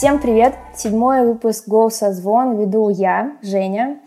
Всем привет! Седьмой выпуск «Go Созвон» веду я, Женя.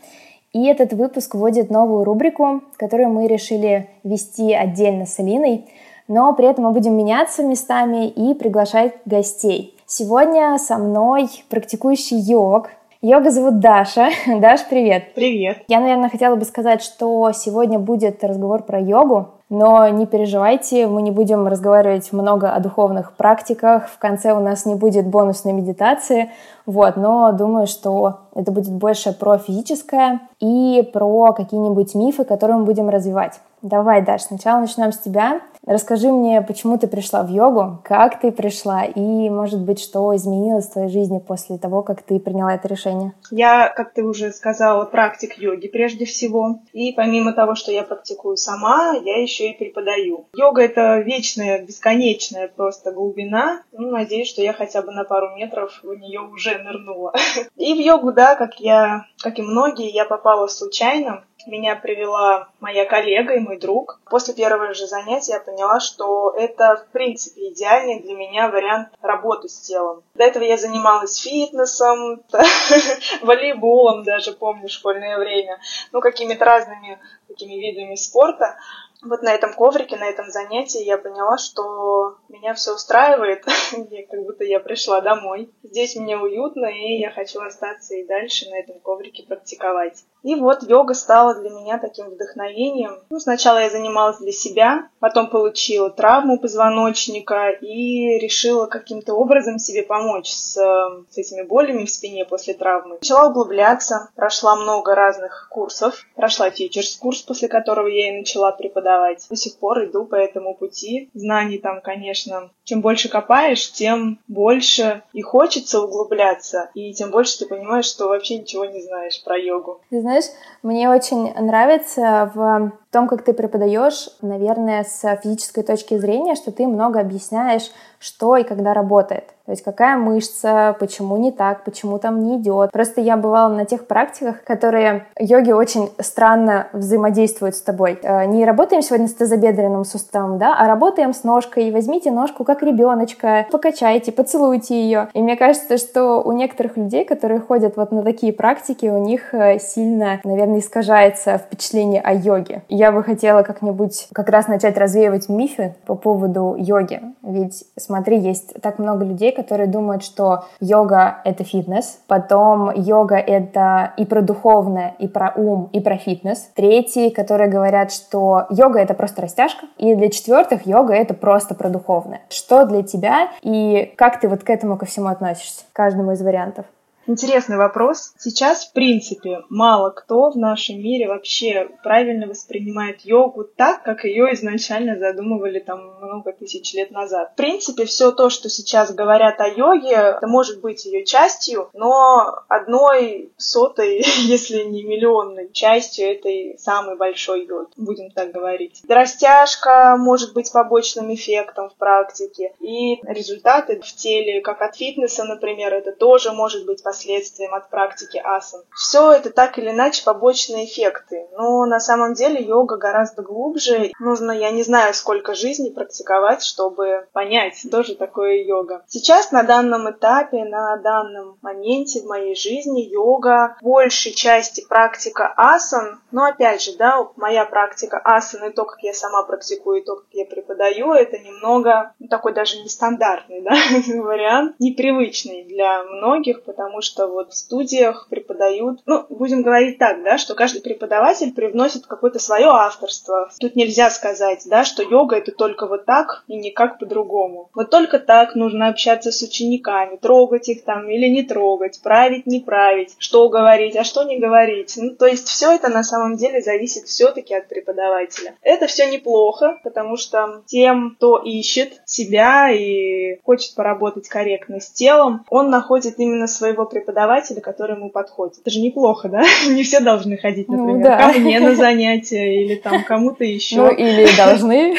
И этот выпуск вводит новую рубрику, которую мы решили вести отдельно с Алиной, но при этом мы будем меняться местами и приглашать гостей. Сегодня со мной практикующий йог, Йога зовут Даша. Даш, привет. Привет. Я, наверное, хотела бы сказать, что сегодня будет разговор про йогу, но не переживайте, мы не будем разговаривать много о духовных практиках. В конце у нас не будет бонусной медитации, вот, но думаю, что это будет больше про физическое и про какие-нибудь мифы, которые мы будем развивать. Давай, Даш, сначала начнем с тебя. Расскажи мне, почему ты пришла в йогу, как ты пришла и, может быть, что изменилось в твоей жизни после того, как ты приняла это решение? Я, как ты уже сказала, практик йоги прежде всего. И помимо того, что я практикую сама, я еще и преподаю. Йога — это вечная, бесконечная просто глубина. Ну, надеюсь, что я хотя бы на пару метров в нее уже нырнула. И в йогу, да, как я, как и многие, я попала случайно меня привела моя коллега и мой друг. После первого же занятия я поняла, что это, в принципе, идеальный для меня вариант работы с телом. До этого я занималась фитнесом, волейболом даже, помню, школьное время, ну, какими-то разными такими видами спорта вот на этом коврике, на этом занятии я поняла, что меня все устраивает, как будто я пришла домой. Здесь мне уютно, и я хочу остаться и дальше на этом коврике практиковать. И вот йога стала для меня таким вдохновением. Ну, сначала я занималась для себя, потом получила травму позвоночника и решила каким-то образом себе помочь с, с этими болями в спине после травмы. Начала углубляться, прошла много разных курсов, прошла фьючерс курс, после которого я и начала преподавать. До сих пор иду по этому пути. Знаний там, конечно, чем больше копаешь, тем больше и хочется углубляться, и тем больше ты понимаешь, что вообще ничего не знаешь про йогу. Ты знаешь, мне очень нравится в том, как ты преподаешь, наверное, с физической точки зрения, что ты много объясняешь, что и когда работает. То есть какая мышца, почему не так, почему там не идет. Просто я бывала на тех практиках, которые йоги очень странно взаимодействуют с тобой. Э, не работаем сегодня с тазобедренным суставом, да, а работаем с ножкой. Возьмите ножку как ребеночка, покачайте, поцелуйте ее. И мне кажется, что у некоторых людей, которые ходят вот на такие практики, у них э, сильно, наверное, искажается впечатление о йоге. Я бы хотела как-нибудь как раз начать развеивать мифы по поводу йоги. Ведь, смотри, есть так много людей, которые думают, что йога — это фитнес, потом йога — это и про духовное, и про ум, и про фитнес. Третьи, которые говорят, что йога — это просто растяжка, и для четвертых йога — это просто про духовное. Что для тебя и как ты вот к этому ко всему относишься, к каждому из вариантов? Интересный вопрос. Сейчас, в принципе, мало кто в нашем мире вообще правильно воспринимает йогу так, как ее изначально задумывали там много тысяч лет назад. В принципе, все то, что сейчас говорят о йоге, это может быть ее частью, но одной сотой, если не миллионной частью этой самой большой йоги, будем так говорить. Растяжка может быть побочным эффектом в практике, и результаты в теле, как от фитнеса, например, это тоже может быть последствиям от практики асан. Все это так или иначе побочные эффекты, но на самом деле йога гораздо глубже. Нужно, я не знаю, сколько жизней практиковать, чтобы понять, что же такое йога. Сейчас на данном этапе, на данном моменте в моей жизни йога в большей части практика асан, но опять же, да, моя практика асан и то, как я сама практикую, и то, как я преподаю, это немного ну, такой даже нестандартный да, вариант, непривычный для многих, потому что вот в студиях преподают, ну, будем говорить так, да, что каждый преподаватель привносит какое-то свое авторство. Тут нельзя сказать, да, что йога это только вот так и никак по-другому. Вот только так нужно общаться с учениками, трогать их там или не трогать, править, не править, что говорить, а что не говорить. Ну, то есть все это на самом деле зависит все-таки от преподавателя. Это все неплохо, потому что тем, кто ищет себя и хочет поработать корректно с телом, он находит именно своего преподавателя, который ему подходит. Это же неплохо, да? Не все должны ходить, ну например, ну, да. ко мне на занятия или там кому-то еще. Ну, или должны.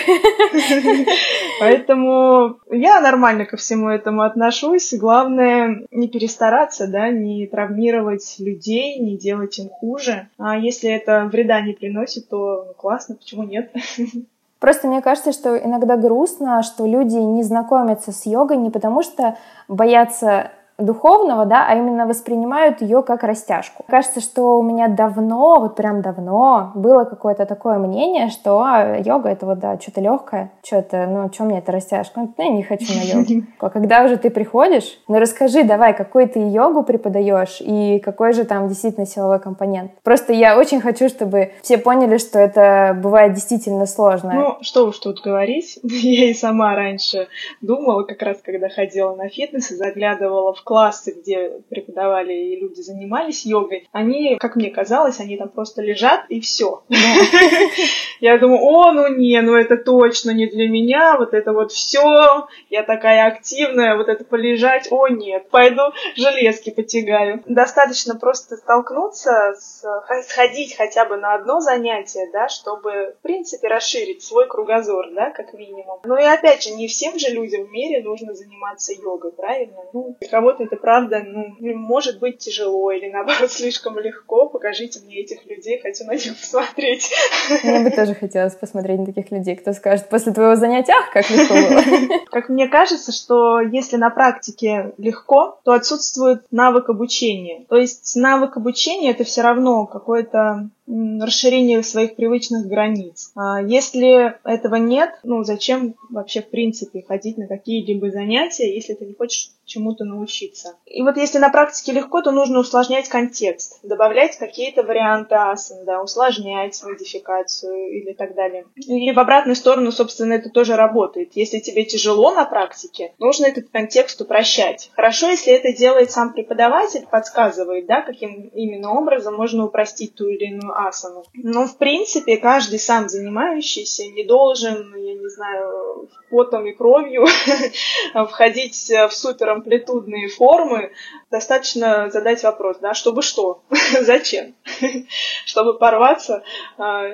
Поэтому я нормально ко всему этому отношусь. Главное не перестараться, да, не травмировать людей, не делать им хуже. А если это вреда не приносит, то ну, классно, почему нет? Просто мне кажется, что иногда грустно, что люди не знакомятся с йогой не потому, что боятся духовного, да, а именно воспринимают ее как растяжку. Кажется, что у меня давно, вот прям давно было какое-то такое мнение, что а, йога это вот, да, что-то легкое, что-то, ну, что мне это растяжка? Ну, я не хочу на йогу. А когда уже ты приходишь, ну, расскажи давай, какой ты йогу преподаешь и какой же там действительно силовой компонент. Просто я очень хочу, чтобы все поняли, что это бывает действительно сложно. Ну, что уж тут говорить, я и сама раньше думала, как раз когда ходила на фитнес и заглядывала в классы, где преподавали и люди занимались йогой, они, как мне казалось, они там просто лежат и все. Я думаю, о, ну не, ну это точно не для меня, вот это вот все, я такая активная, вот это полежать, о нет, пойду железки потягаю. Достаточно просто столкнуться, с, сходить хотя бы на одно занятие, да, чтобы, в принципе, расширить свой кругозор, да, как минимум. Ну и опять же, не всем же людям в мире нужно заниматься йогой, правильно? Ну, для кого-то это правда, ну, может быть тяжело или наоборот слишком легко. Покажите мне этих людей, хочу на них посмотреть. Мне бы тоже хотелось посмотреть на таких людей, кто скажет после твоего занятия, ах, как легко было. Как мне кажется, что если на практике легко, то отсутствует навык обучения. То есть навык обучения это все равно какое-то расширение своих привычных границ. А если этого нет, ну зачем вообще в принципе ходить на какие-либо занятия, если ты не хочешь чему-то научиться. И вот если на практике легко, то нужно усложнять контекст, добавлять какие-то варианты асан, да, усложнять модификацию или так далее. И в обратную сторону, собственно, это тоже работает. Если тебе тяжело на практике, нужно этот контекст упрощать. Хорошо, если это делает сам преподаватель, подсказывает, да, каким именно образом можно упростить ту или иную асану. Но, в принципе, каждый сам занимающийся не должен, я не знаю, потом и кровью входить в супер амплитудные формы, достаточно задать вопрос, да, чтобы что? Зачем? чтобы порваться, а,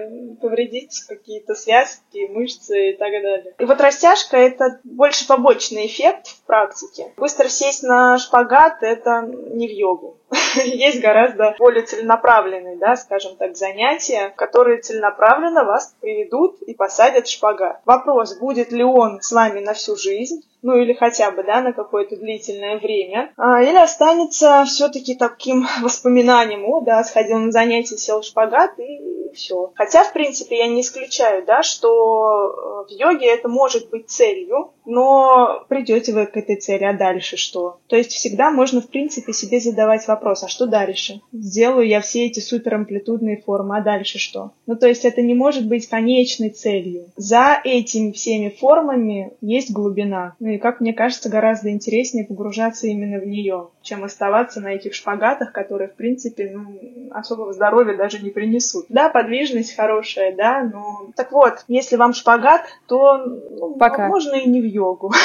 повредить какие-то связки, мышцы и так далее. И вот растяжка — это больше побочный эффект в практике. Быстро сесть на шпагат — это не в йогу. Есть гораздо более целенаправленные, да, скажем так, занятия, которые целенаправленно вас приведут и посадят в шпагат. Вопрос, будет ли он с вами на всю жизнь, ну или хотя бы, да, на какое-то длительное время, а, или останется все-таки таким воспоминанием, о, да, сходил на занятие, сел в шпагат и все. Хотя, в принципе, я не исключаю, да, что э, в йоге это может быть целью, но придете вы к этой цели, а дальше что? То есть всегда можно, в принципе, себе задавать вопрос, а что дальше? Сделаю я все эти суперамплитудные формы, а дальше что? Ну, то есть это не может быть конечной целью. За этими всеми формами есть глубина. Ну и, как мне кажется, гораздо интереснее погружаться именно в нее, чем оставаться на этих шпагатах, которые, в принципе, ну, особого здоровья даже не принесут. Да, подвижность хорошая, да, но... Так вот, если вам шпагат, то ну, Пока. можно и не в йогу.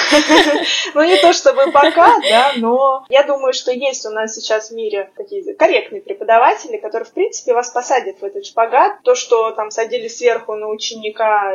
Ну, не то чтобы пока, да, но я думаю, что есть у нас сейчас в мире такие корректные преподаватели, которые, в принципе, вас посадят в этот шпагат. То, что там садили сверху на ученика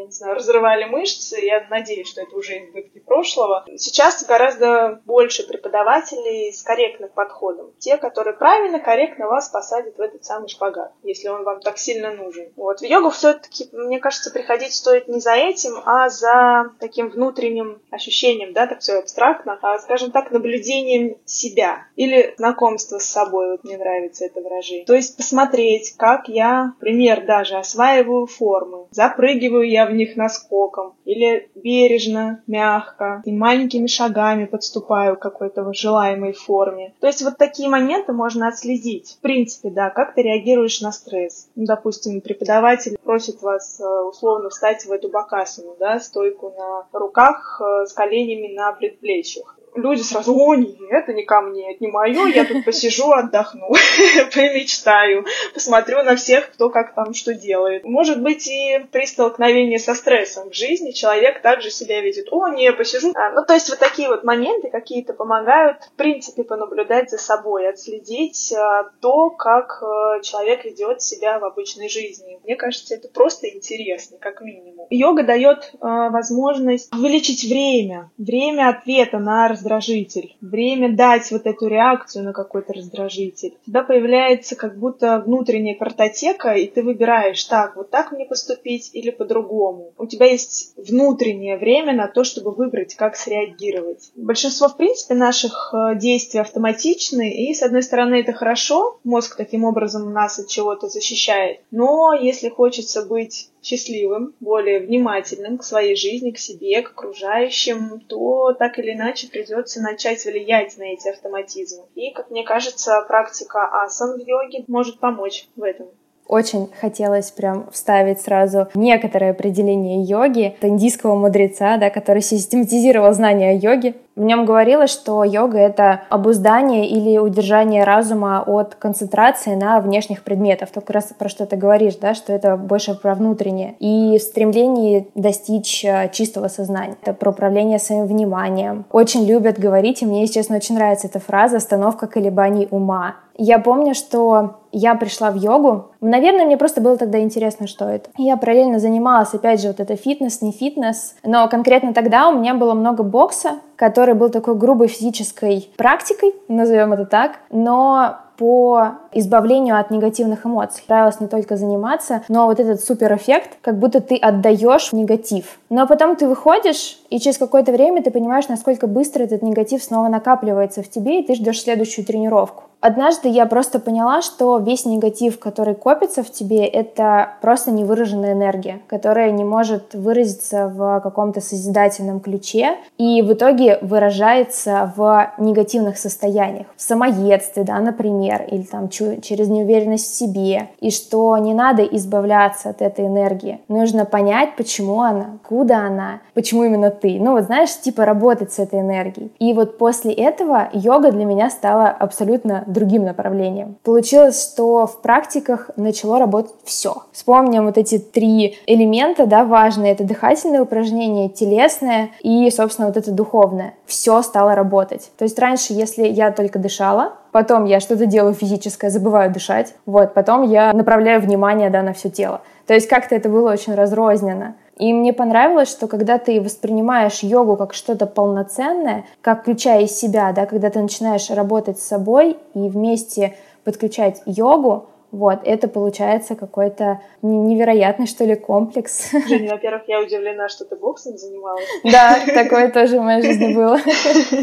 я не знаю, разрывали мышцы. Я надеюсь, что это уже избытки прошлого. Сейчас гораздо больше преподавателей с корректным подходом. Те, которые правильно, корректно вас посадят в этот самый шпагат, если он вам так сильно нужен. Вот. В йогу все-таки, мне кажется, приходить стоит не за этим, а за таким внутренним ощущением, да, так все абстрактно, а, скажем так, наблюдением себя или знакомство с собой. Вот мне нравится это выражение. То есть посмотреть, как я, пример даже, осваиваю формы, запрыгиваю я в них наскоком, или бережно, мягко, и маленькими шагами подступаю к какой-то желаемой форме. То есть вот такие моменты можно отследить. В принципе, да, как ты реагируешь на стресс. Ну, допустим, преподаватель просит вас э, условно встать в эту бакасину, да, стойку на руках э, с коленями на предплечьях люди сразу, о, нет, это не ко мне, это не мое, я тут посижу, отдохну, помечтаю, посмотрю на всех, кто как там что делает. Может быть, и при столкновении со стрессом в жизни человек также себя видит, о, не, посижу. А, ну, то есть вот такие вот моменты какие-то помогают, в принципе, понаблюдать за собой, отследить а, то, как а, человек ведет себя в обычной жизни. Мне кажется, это просто интересно, как минимум. Йога дает а, возможность увеличить время, время ответа на раздражитель, время дать вот эту реакцию на какой-то раздражитель. Тебя появляется как будто внутренняя картотека, и ты выбираешь, так, вот так мне поступить или по-другому. У тебя есть внутреннее время на то, чтобы выбрать, как среагировать. Большинство, в принципе, наших э, действий автоматичны, и, с одной стороны, это хорошо, мозг таким образом нас от чего-то защищает, но если хочется быть счастливым, более внимательным к своей жизни, к себе, к окружающим, то так или иначе придется начать влиять на эти автоматизмы. И, как мне кажется, практика асан в йоге может помочь в этом. Очень хотелось прям вставить сразу некоторое определение йоги, это индийского мудреца, да, который систематизировал знания о йоге. В нем говорилось, что йога — это обуздание или удержание разума от концентрации на внешних предметах. Только раз про что ты говоришь, да, что это больше про внутреннее. И в стремлении достичь э, чистого сознания. Это про управление своим вниманием. Очень любят говорить, и мне, если честно, очень нравится эта фраза «остановка колебаний ума». Я помню, что я пришла в йогу. Наверное, мне просто было тогда интересно, что это. Я параллельно занималась, опять же, вот это фитнес, не фитнес. Но конкретно тогда у меня было много бокса, который был такой грубой физической практикой, назовем это так. Но по избавлению от негативных эмоций. Нравилось не только заниматься, но вот этот супер эффект, как будто ты отдаешь негатив. Но потом ты выходишь, и через какое-то время ты понимаешь, насколько быстро этот негатив снова накапливается в тебе, и ты ждешь следующую тренировку. Однажды я просто поняла, что весь негатив, который копится в тебе, это просто невыраженная энергия, которая не может выразиться в каком-то созидательном ключе и в итоге выражается в негативных состояниях. В самоедстве, да, например, или там через неуверенность в себе. И что не надо избавляться от этой энергии. Нужно понять, почему она, куда она, почему именно ты. Ну вот знаешь, типа работать с этой энергией. И вот после этого йога для меня стала абсолютно другим направлением. Получилось, что в практиках начало работать все. Вспомним вот эти три элемента, да, важные. Это дыхательное упражнение, телесное и, собственно, вот это духовное. Все стало работать. То есть раньше, если я только дышала, потом я что-то делаю физическое, забываю дышать, вот, потом я направляю внимание, да, на все тело. То есть как-то это было очень разрозненно. И мне понравилось, что когда ты воспринимаешь йогу как что-то полноценное, как включая из себя, да, когда ты начинаешь работать с собой и вместе подключать йогу, вот, это получается какой-то невероятный, что ли, комплекс. Женя, во-первых, я удивлена, что ты боксом занималась. Да, такое тоже в моей жизни было.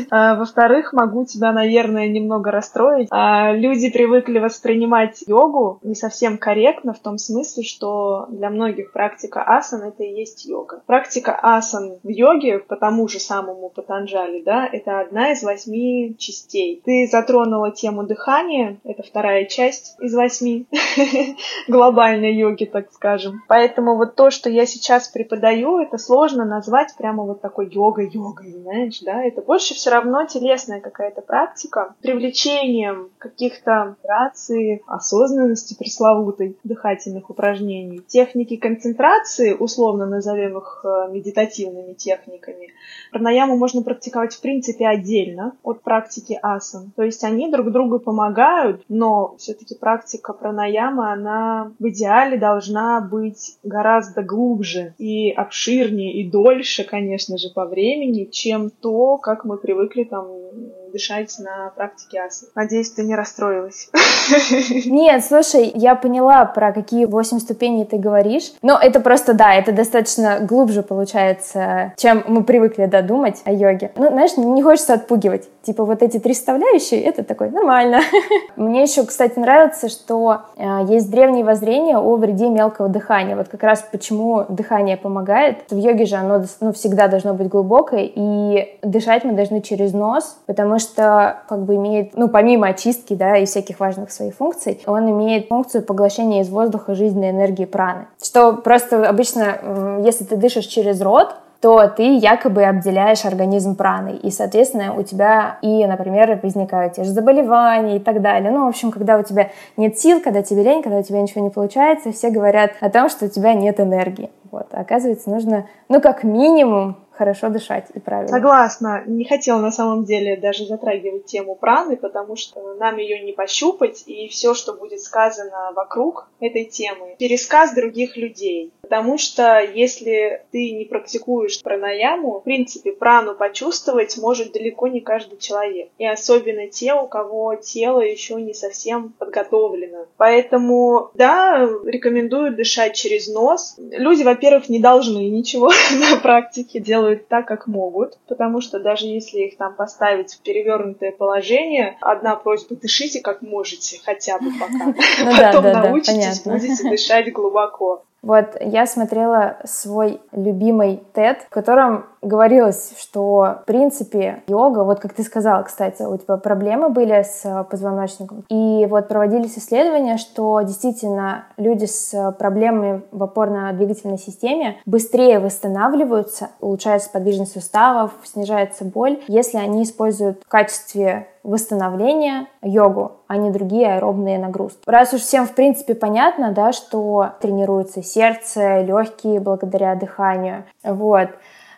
А, во-вторых, могу тебя, наверное, немного расстроить. А, люди привыкли воспринимать йогу не совсем корректно, в том смысле, что для многих практика асан — это и есть йога. Практика асан в йоге, по тому же самому Патанджали, да, это одна из восьми частей. Ты затронула тему дыхания, это вторая часть из восьми, глобальной йоги, так скажем. Поэтому вот то, что я сейчас преподаю, это сложно назвать прямо вот такой йогой-йогой, знаешь, да? Это больше все равно телесная какая-то практика, привлечением каких-то рации, осознанности пресловутой, дыхательных упражнений, техники концентрации, условно назовем их э, медитативными техниками. Пранаяму можно практиковать в принципе отдельно от практики асан. То есть они друг другу помогают, но все-таки практика пранаяма, она в идеале должна быть гораздо глубже и обширнее и дольше, конечно же, по времени, чем то, как мы привыкли там дышать на практике асы. Надеюсь, ты не расстроилась. Нет, слушай, я поняла, про какие восемь ступеней ты говоришь. Но это просто, да, это достаточно глубже получается, чем мы привыкли додумать о йоге. Ну, знаешь, не хочется отпугивать. Типа вот эти три составляющие, это такой нормально. Мне еще, кстати, нравится, что э, есть древние воззрения о вреде мелкого дыхания. Вот как раз почему дыхание помогает. В йоге же оно ну, всегда должно быть глубокое, и дышать мы должны через нос, потому что как бы имеет, ну, помимо очистки, да, и всяких важных своих функций, он имеет функцию поглощения из воздуха жизненной энергии праны. Что просто обычно, если ты дышишь через рот, то ты якобы обделяешь организм праной. И, соответственно, у тебя и, например, возникают те же заболевания и так далее. Ну, в общем, когда у тебя нет сил, когда тебе лень, когда у тебя ничего не получается, все говорят о том, что у тебя нет энергии. Вот. А оказывается, нужно, ну, как минимум, хорошо дышать и правильно. Согласна. Не хотела на самом деле даже затрагивать тему праны, потому что нам ее не пощупать, и все, что будет сказано вокруг этой темы, пересказ других людей. Потому что если ты не практикуешь пранаяму, в принципе, прану почувствовать может далеко не каждый человек. И особенно те, у кого тело еще не совсем подготовлено. Поэтому, да, рекомендую дышать через нос. Люди, во-первых, не должны ничего на практике, делают так, как могут, потому что даже если их там поставить в перевернутое положение, одна просьба, дышите как можете, хотя бы пока. Ну Потом научитесь, будете дышать глубоко. Вот я смотрела свой любимый TED, в котором говорилось, что в принципе йога, вот как ты сказала, кстати, у тебя проблемы были с позвоночником, и вот проводились исследования, что действительно люди с проблемами в опорно-двигательной системе быстрее восстанавливаются, улучшается подвижность суставов, снижается боль, если они используют в качестве восстановления йогу, а не другие аэробные нагрузки. Раз уж всем в принципе понятно, да, что тренируется сердце, легкие благодаря дыханию, вот,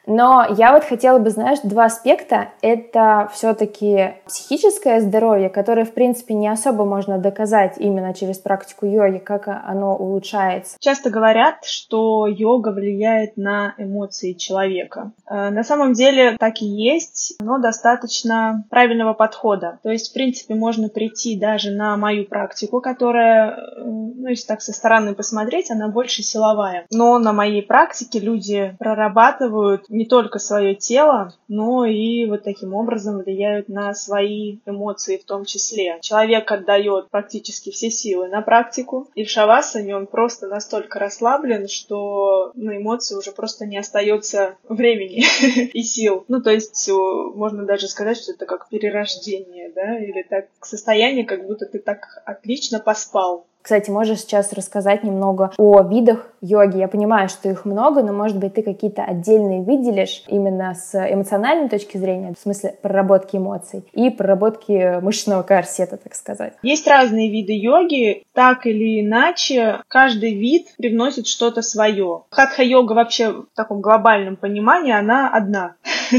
но я вот хотела бы, знаешь, два аспекта. Это все-таки психическое здоровье, которое, в принципе, не особо можно доказать именно через практику йоги, как оно улучшается. Часто говорят, что йога влияет на эмоции человека. Э, на самом деле так и есть, но достаточно правильного подхода. То есть, в принципе, можно прийти даже на мою практику, которая, э, ну, если так со стороны посмотреть, она больше силовая. Но на моей практике люди прорабатывают не только свое тело, но и вот таким образом влияют на свои эмоции в том числе. Человек отдает практически все силы на практику, и в шавасане он просто настолько расслаблен, что на эмоции уже просто не остается времени и сил. Ну, то есть можно даже сказать, что это как перерождение, да, или так состояние, как будто ты так отлично поспал. Кстати, можешь сейчас рассказать немного о видах йоги. Я понимаю, что их много, но, может быть, ты какие-то отдельные выделишь именно с эмоциональной точки зрения, в смысле проработки эмоций и проработки мышечного корсета, так сказать. Есть разные виды йоги. Так или иначе, каждый вид привносит что-то свое. Хатха-йога вообще в таком глобальном понимании, она одна.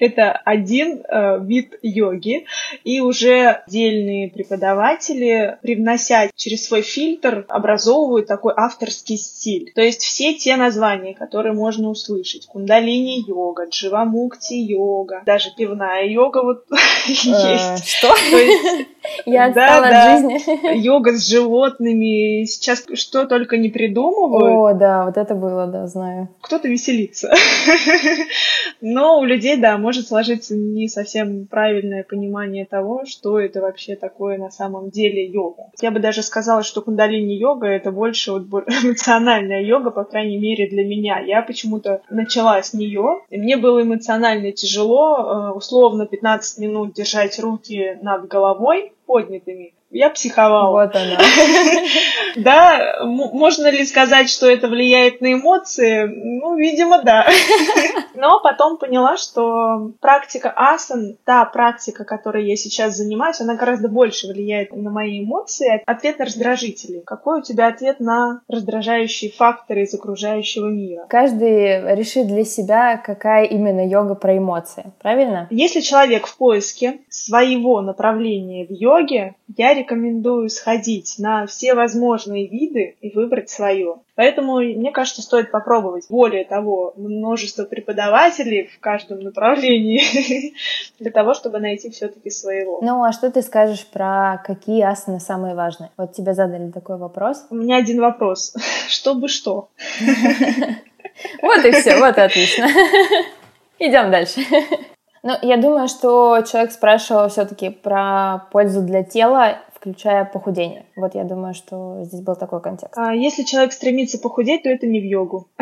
Это один э, вид йоги. И уже отдельные преподаватели, привнося через свой фильтр, образовывают такой авторский стиль. То есть все те названия, которые можно услышать. Кундалини-йога, дживамукти-йога, даже пивная йога вот есть. Что? Я отстала от жизни. Йога с животными. Сейчас что только не придумывают. О, да, вот это было, да, знаю. Кто-то веселится. Но у людей, да, может сложиться не совсем правильное понимание того, что это вообще такое на самом деле йога. Я бы даже сказала, что кундалини-йога — это больше вот эмоциональная йога, по крайней мере, для меня. Я почему-то начала с нее, и мне было эмоционально тяжело, э, условно 15 минут держать руки над головой поднятыми, я психовала. Вот она. Да, можно ли сказать, что это влияет на эмоции? Ну, видимо, да. Но потом поняла, что практика асан, та практика, которой я сейчас занимаюсь, она гораздо больше влияет на мои эмоции. Ответ на раздражители. Какой у тебя ответ на раздражающие факторы из окружающего мира? Каждый решит для себя, какая именно йога про эмоции, правильно? Если человек в поиске своего направления в йоге, я рекомендую сходить на все возможные виды и выбрать свое. Поэтому, мне кажется, стоит попробовать. Более того, множество преподавателей в каждом направлении для того, чтобы найти все-таки своего. Ну, а что ты скажешь про какие асаны самые важные? Вот тебе задали такой вопрос. У меня один вопрос. Чтобы что? Вот и все, вот и отлично. Идем дальше. Ну, я думаю, что человек спрашивал все-таки про пользу для тела включая похудение. Вот я думаю, что здесь был такой контекст. А если человек стремится похудеть, то это не в йогу.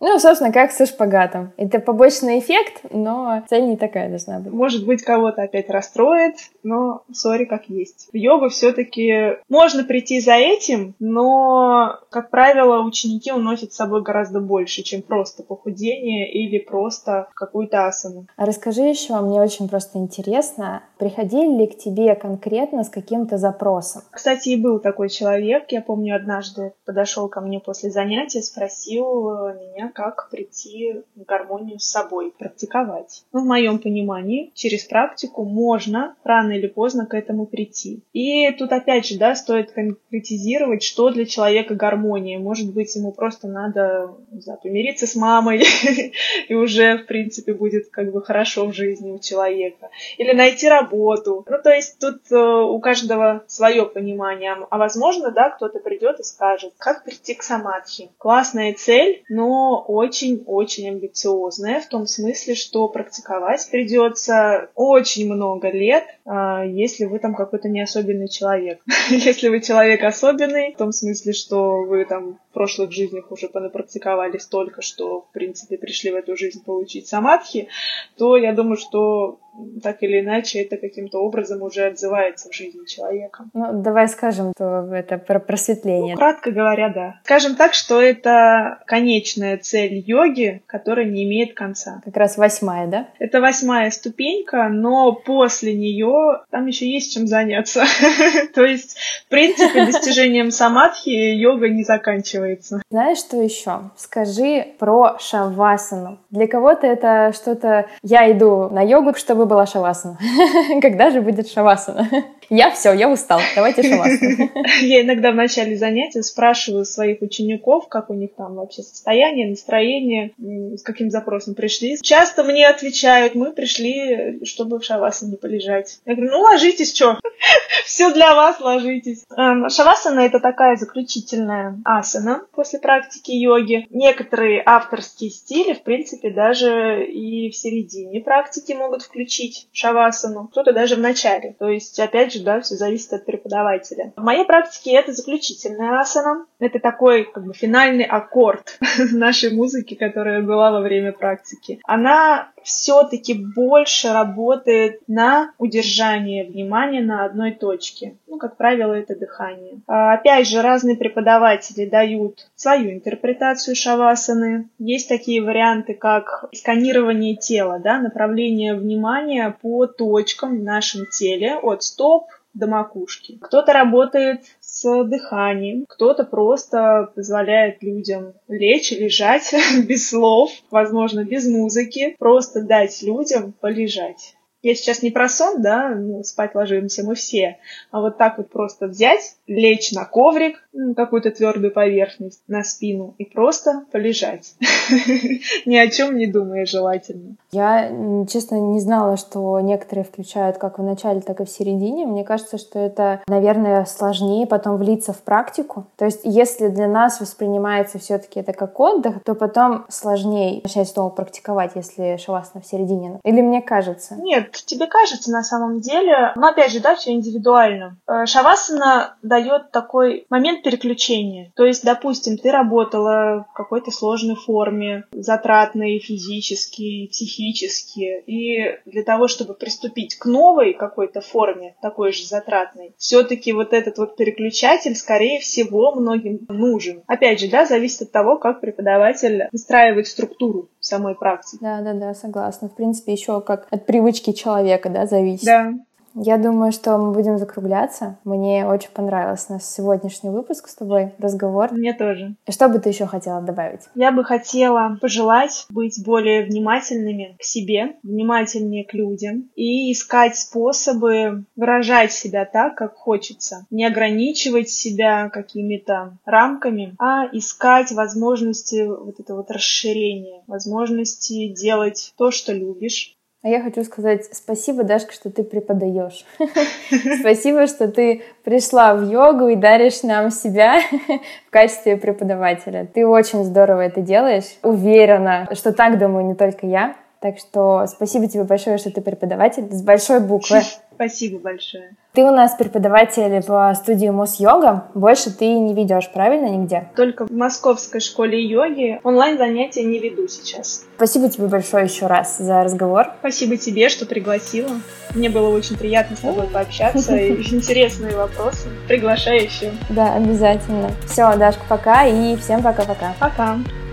Ну, собственно, как со шпагатом. Это побочный эффект, но цель не такая должна быть. Может быть, кого-то опять расстроит, но сори как есть. В йогу все-таки можно прийти за этим, но, как правило, ученики уносят с собой гораздо больше, чем просто похудение или просто какую-то асану. А расскажи еще, мне очень просто интересно, Приходили ли к тебе конкретно с каким-то запросом? Кстати, и был такой человек, я помню, однажды подошел ко мне после занятия, спросил меня, как прийти в гармонию с собой, практиковать. Ну, в моем понимании, через практику можно рано или поздно к этому прийти. И тут опять же, да, стоит конкретизировать, что для человека гармония. Может быть, ему просто надо, не знаю, помириться с мамой, и уже, в принципе, будет как бы хорошо в жизни у человека. Или найти работу работу. Ну, то есть тут э, у каждого свое понимание. А возможно, да, кто-то придет и скажет, как прийти к самадхи. Классная цель, но очень-очень амбициозная в том смысле, что практиковать придется очень много лет, э, если вы там какой-то не особенный человек. если вы человек особенный, в том смысле, что вы там прошлых жизнях уже понапрактиковали столько, что, в принципе, пришли в эту жизнь получить самадхи, то я думаю, что так или иначе это каким-то образом уже отзывается в жизни человека. Ну, давай скажем, то это про просветление. Ну, кратко говоря, да. Скажем так, что это конечная цель йоги, которая не имеет конца. Как раз восьмая, да? Это восьмая ступенька, но после нее там еще есть чем заняться. То есть, в принципе, достижением самадхи йога не заканчивается. Знаешь, что еще? Скажи про шавасану. Для кого-то это что-то... Я иду на йогу, чтобы была шавасана. Когда же будет шавасана? Я все, я устал, давайте шавасана. Я иногда в начале занятия спрашиваю своих учеников, как у них там вообще состояние, настроение, с каким запросом пришли. Часто мне отвечают, мы пришли, чтобы в шавасане полежать. Я говорю, ну ложитесь, что? Все для вас, ложитесь. Эм, шавасана это такая заключительная асана после практики йоги. Некоторые авторские стили, в принципе, даже и в середине практики могут включить шавасану, кто-то даже в начале. То есть, опять же, же, да, все зависит от преподавателя. В моей практике это заключительная асана. Это такой как бы финальный аккорд нашей музыки, которая была во время практики. Она все-таки больше работает на удержание внимания на одной точке. Ну, как правило, это дыхание. А, опять же, разные преподаватели дают свою интерпретацию шавасаны. Есть такие варианты, как сканирование тела, да, направление внимания по точкам в нашем теле от стоп до макушки. Кто-то работает с дыханием, кто-то просто позволяет людям лечь лежать без слов, возможно, без музыки, просто дать людям полежать. Я сейчас не про сон, да, ну, спать ложимся мы все, а вот так вот просто взять, лечь на коврик, какую-то твердую поверхность, на спину и просто полежать. Ни о чем не думая желательно. Я, честно, не знала, что некоторые включают как в начале, так и в середине. Мне кажется, что это, наверное, сложнее потом влиться в практику. То есть, если для нас воспринимается все-таки это как отдых, то потом сложнее начать снова практиковать, если шавасана в середине. Или мне кажется? Нет, тебе кажется на самом деле. Но опять же, да, все индивидуально. Э, шавасана дает такой момент переключения. То есть, допустим, ты работала в какой-то сложной форме, затратной физически, психически, и для того, чтобы приступить к новой какой-то форме, такой же затратной, все-таки вот этот вот переключатель, скорее всего, многим нужен. Опять же, да, зависит от того, как преподаватель выстраивает структуру самой практики. Да, да, да, согласна. В принципе, еще как от привычки человека, да, зависит. Да. Я думаю, что мы будем закругляться. Мне очень понравился наш сегодняшний выпуск с тобой, разговор. Мне тоже. И что бы ты еще хотела добавить? Я бы хотела пожелать быть более внимательными к себе, внимательнее к людям и искать способы выражать себя так, как хочется. Не ограничивать себя какими-то рамками, а искать возможности вот этого вот расширения, возможности делать то, что любишь, а я хочу сказать спасибо, Дашка, что ты преподаешь. Спасибо, что ты пришла в йогу и даришь нам себя в качестве преподавателя. Ты очень здорово это делаешь. Уверена, что так думаю не только я. Так что спасибо тебе большое, что ты преподаватель с большой буквы. Спасибо большое. Ты у нас преподаватель по студии Мос-йога. Больше ты не ведешь, правильно, нигде? Только в Московской школе йоги. Онлайн занятия не веду сейчас. Спасибо тебе большое еще раз за разговор. Спасибо тебе, что пригласила. Мне было очень приятно с тобой пообщаться. И интересные вопросы. Приглашаю еще. Да, обязательно. Все, Дашка, пока и всем пока-пока. Пока. -пока. пока.